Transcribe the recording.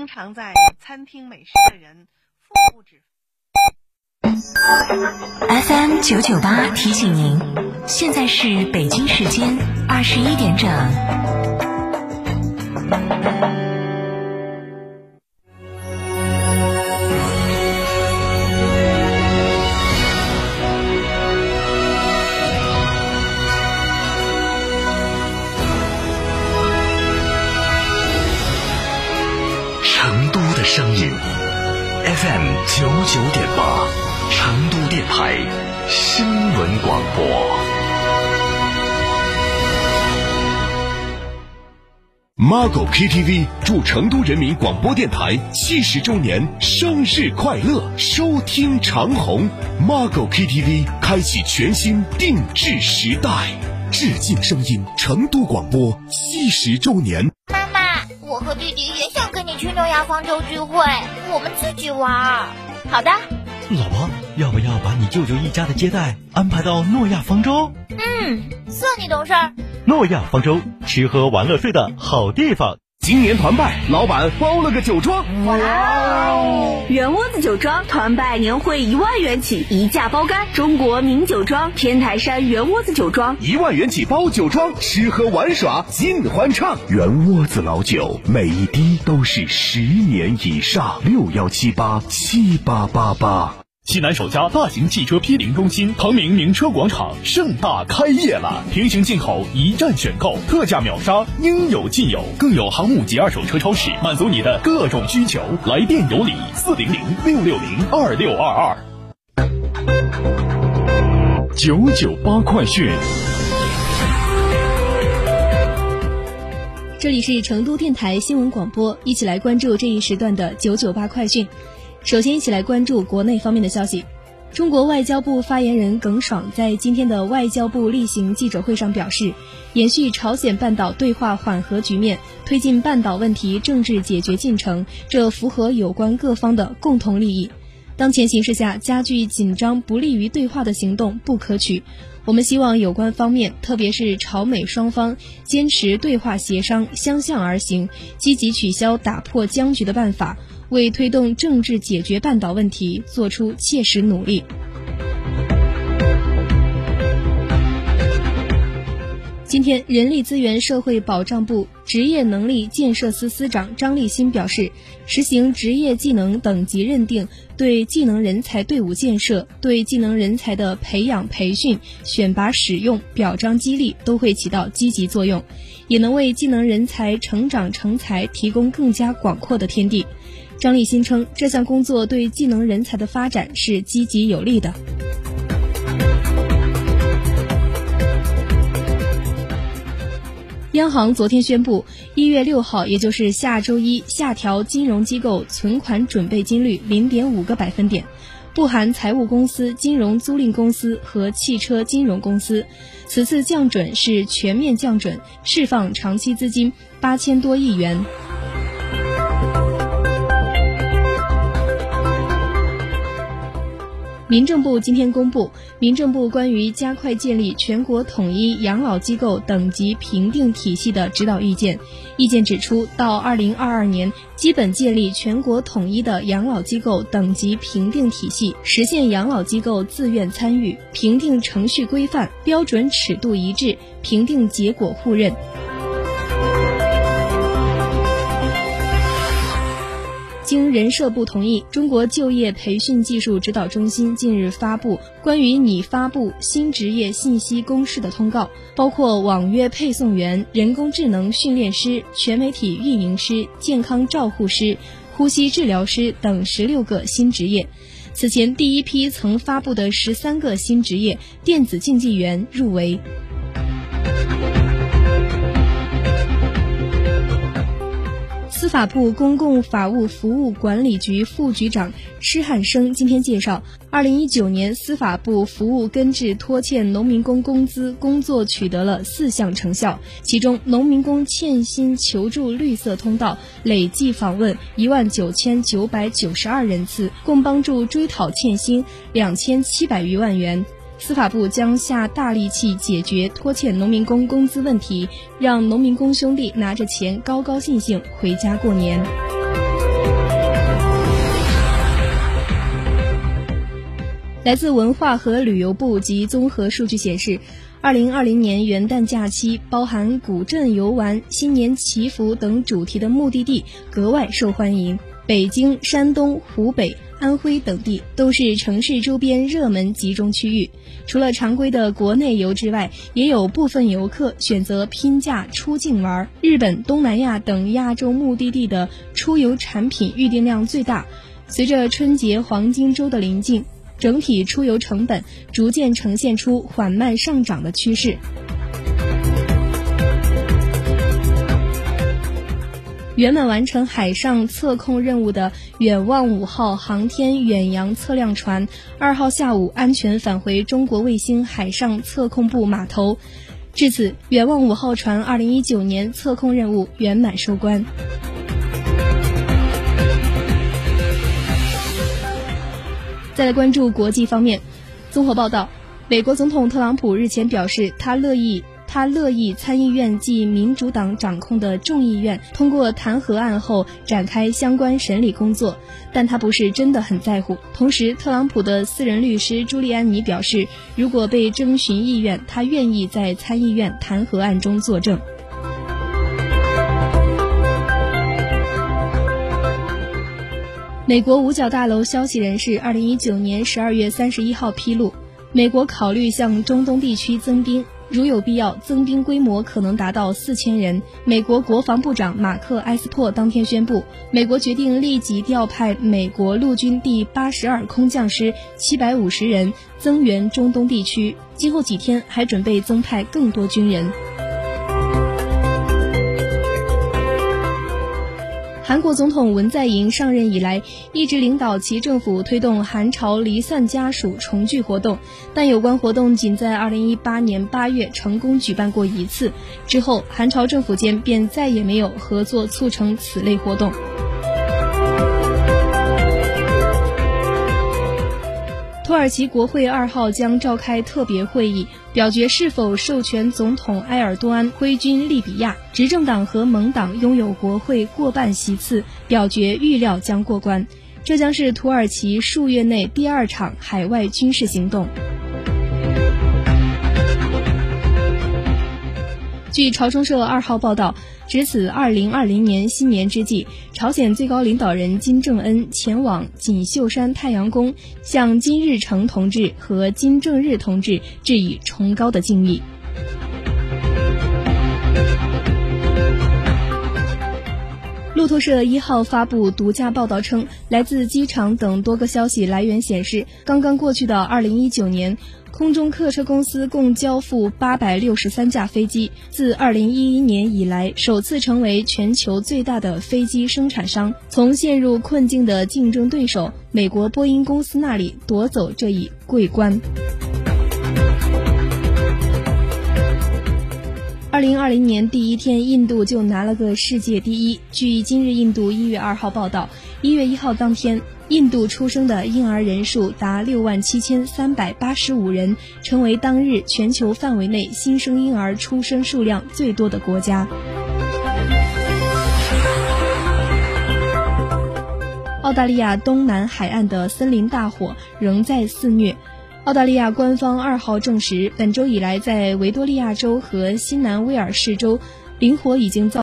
经常在餐厅美食的人，腹部脂。FM 九九八提醒您，现在是北京时间二十一点整。台新闻广播。Margo KTV 祝成都人民广播电台七十周年生日快乐！收听长虹，Margo KTV 开启全新定制时代，致敬声音成都广播七十周年。妈妈，我和弟弟也想跟你去诺亚方舟聚会，我们自己玩。好的，老婆，要不要把你舅舅一家的接待安排到诺亚方舟？嗯，算你懂事儿。诺亚方舟，吃喝玩乐睡的好地方。今年团拜，老板包了个酒庄。哇哦！圆窝子酒庄团拜年会一万元起，一价包干。中国名酒庄天台山圆窝子酒庄，一万元起包酒庄，吃喝玩耍尽欢畅。圆窝子老酒，每一滴都是十年以上。六幺七八七八八八。西南首家大型汽车批零中心唐明名车广场盛大开业了，平行进口一站选购，特价秒杀，应有尽有，更有航母级二手车超市，满足你的各种需求。来电有礼，四零零六六零二六二二。九九八快讯。这里是成都电台新闻广播，一起来关注这一时段的九九八快讯。首先，一起来关注国内方面的消息。中国外交部发言人耿爽在今天的外交部例行记者会上表示，延续朝鲜半岛对话缓和局面，推进半岛问题政治解决进程，这符合有关各方的共同利益。当前形势下，加剧紧张、不利于对话的行动不可取。我们希望有关方面，特别是朝美双方，坚持对话协商、相向而行，积极取消打破僵局的办法。为推动政治解决半岛问题做出切实努力。今天，人力资源社会保障部职业能力建设司司长张立新表示，实行职业技能等级认定，对技能人才队伍建设、对技能人才的培养培训、选拔使用、表彰激励都会起到积极作用，也能为技能人才成长成才提供更加广阔的天地。张立新称，这项工作对技能人才的发展是积极有利的。央行昨天宣布，一月六号，也就是下周一，下调金融机构存款准备金率零点五个百分点，不含财务公司、金融租赁公司和汽车金融公司。此次降准是全面降准，释放长期资金八千多亿元。民政部今天公布，民政部关于加快建立全国统一养老机构等级评定体系的指导意见。意见指出，到二零二二年，基本建立全国统一的养老机构等级评定体系，实现养老机构自愿参与，评定程序规范、标准尺度一致，评定结果互认。经人社部同意，中国就业培训技术指导中心近日发布关于拟发布新职业信息公示的通告，包括网约配送员、人工智能训练师、全媒体运营师、健康照护师、呼吸治疗师等十六个新职业。此前第一批曾发布的十三个新职业，电子竞技员入围。司法部公共法务服务管理局副局长施汉生今天介绍，二零一九年司法部服务根治拖欠农民工工资工作取得了四项成效，其中农民工欠薪求助绿色通道累计访问一万九千九百九十二人次，共帮助追讨欠薪两千七百余万元。司法部将下大力气解决拖欠农民工工资问题让农民工兄弟拿着钱高高兴兴回家过年。来自文化和旅游部及综合数据显示二零二零年元旦假期包含古镇游玩新年祈福等主题的目的地格外受欢迎。北京山东湖北安徽等地都是城市周边热门集中区域。除了常规的国内游之外，也有部分游客选择拼假出境玩。日本、东南亚等亚洲目的地的出游产品预订量最大。随着春节黄金周的临近。整体出游成本逐渐呈现出缓慢上涨的趋势。圆满完成海上测控任务的“远望五号”航天远洋测量船，二号下午安全返回中国卫星海上测控部码头。至此，“远望五号”船二零一九年测控任务圆满收官。再来关注国际方面，综合报道，美国总统特朗普日前表示，他乐意他乐意参议院即民主党掌控的众议院通过弹劾案后展开相关审理工作，但他不是真的很在乎。同时，特朗普的私人律师朱利安尼表示，如果被征询意愿，他愿意在参议院弹劾案中作证。美国五角大楼消息人士二零一九年十二月三十一号披露，美国考虑向中东地区增兵，如有必要，增兵规模可能达到四千人。美国国防部长马克·埃斯珀当天宣布，美国决定立即调派美国陆军第八十二空降师七百五十人增援中东地区，今后几天还准备增派更多军人。韩国总统文在寅上任以来，一直领导其政府推动韩朝离散家属重聚活动，但有关活动仅在2018年8月成功举办过一次，之后韩朝政府间便再也没有合作促成此类活动。土耳其国会二号将召开特别会议，表决是否授权总统埃尔多安挥军利比亚。执政党和盟党拥有国会过半席次，表决预料将过关。这将是土耳其数月内第二场海外军事行动。据朝中社二号报道，值此二零二零年新年之际，朝鲜最高领导人金正恩前往锦绣山太阳宫，向金日成同志和金正日同志致以崇高的敬意。路透社一号发布独家报道称，来自机场等多个消息来源显示，刚刚过去的二零一九年。空中客车公司共交付八百六十三架飞机，自二零一一年以来首次成为全球最大的飞机生产商，从陷入困境的竞争对手美国波音公司那里夺走这一桂冠。二零二零年第一天，印度就拿了个世界第一。据今日印度一月二号报道，一月一号当天。印度出生的婴儿人数达六万七千三百八十五人，成为当日全球范围内新生婴儿出生数量最多的国家。澳大利亚东南海岸的森林大火仍在肆虐。澳大利亚官方二号证实，本周以来在维多利亚州和新南威尔士州，林火已经造。